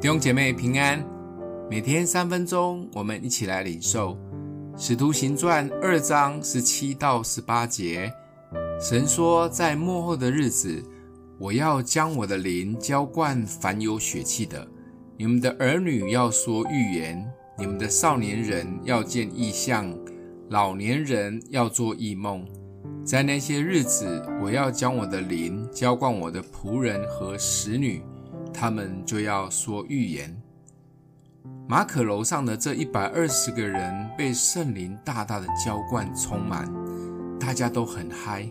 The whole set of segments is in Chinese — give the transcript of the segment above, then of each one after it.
弟兄姐妹平安，每天三分钟，我们一起来领受《使徒行传》二章十七到十八节。神说，在末后的日子，我要将我的灵浇灌凡有血气的。你们的儿女要说预言，你们的少年人要见异象，老年人要做异梦。在那些日子，我要将我的灵浇灌我的仆人和使女。他们就要说预言。马可楼上的这一百二十个人被圣灵大大的浇灌充满，大家都很嗨，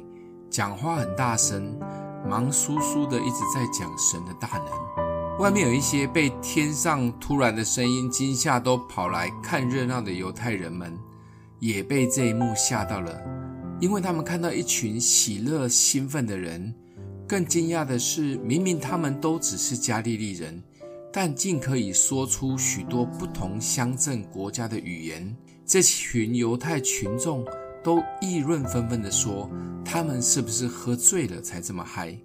讲话很大声，忙叔叔的一直在讲神的大能。外面有一些被天上突然的声音惊吓，都跑来看热闹的犹太人们，也被这一幕吓到了，因为他们看到一群喜乐兴奋的人。更惊讶的是，明明他们都只是加利利人，但竟可以说出许多不同乡镇国家的语言。这群犹太群众都议论纷纷地说：“他们是不是喝醉了才这么嗨？”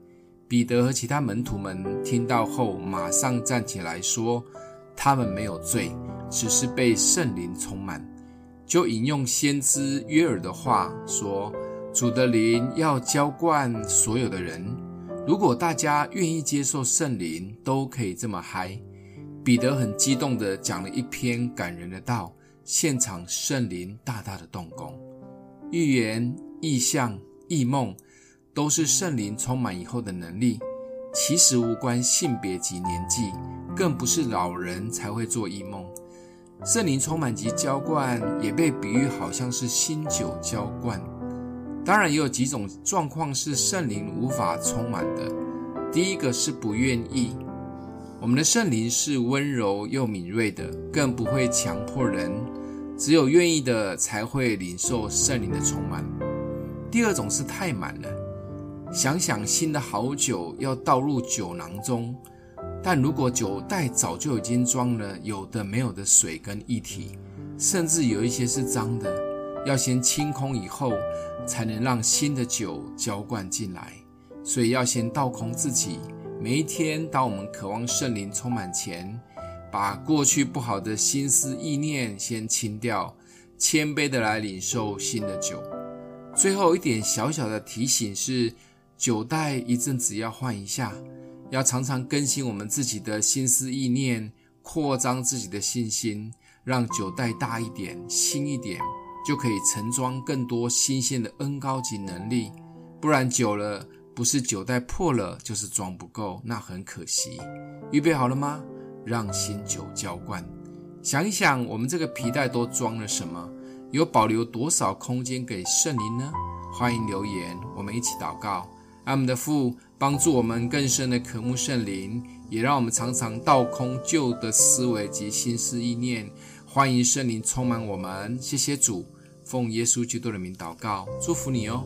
彼得和其他门徒们听到后，马上站起来说：“他们没有醉，只是被圣灵充满。”就引用先知约珥的话说：“主的灵要浇灌所有的人。”如果大家愿意接受圣灵，都可以这么嗨。彼得很激动地讲了一篇感人的道，现场圣灵大大的动工。预言、异象、异梦，都是圣灵充满以后的能力，其实无关性别及年纪，更不是老人才会做异梦。圣灵充满及浇灌，也被比喻好像是新酒浇灌。当然也有几种状况是圣灵无法充满的。第一个是不愿意，我们的圣灵是温柔又敏锐的，更不会强迫人，只有愿意的才会领受圣灵的充满。第二种是太满了，想想新的好酒要倒入酒囊中，但如果酒袋早就已经装了有的没有的水跟液体，甚至有一些是脏的。要先清空以后，才能让新的酒浇灌进来。所以要先倒空自己。每一天，当我们渴望圣灵充满前，把过去不好的心思意念先清掉，谦卑的来领受新的酒。最后一点小小的提醒是：酒袋一阵子要换一下，要常常更新我们自己的心思意念，扩张自己的信心，让酒袋大一点、新一点。就可以盛装更多新鲜的恩高级能力，不然久了，不是酒袋破了，就是装不够，那很可惜。预备好了吗？让新酒浇灌。想一想，我们这个皮袋都装了什么？有保留多少空间给圣灵呢？欢迎留言，我们一起祷告。阿们的父，帮助我们更深的渴慕圣灵，也让我们常常倒空旧的思维及心思意念。欢迎圣灵充满我们，谢谢主，奉耶稣基督的名祷告，祝福你哦。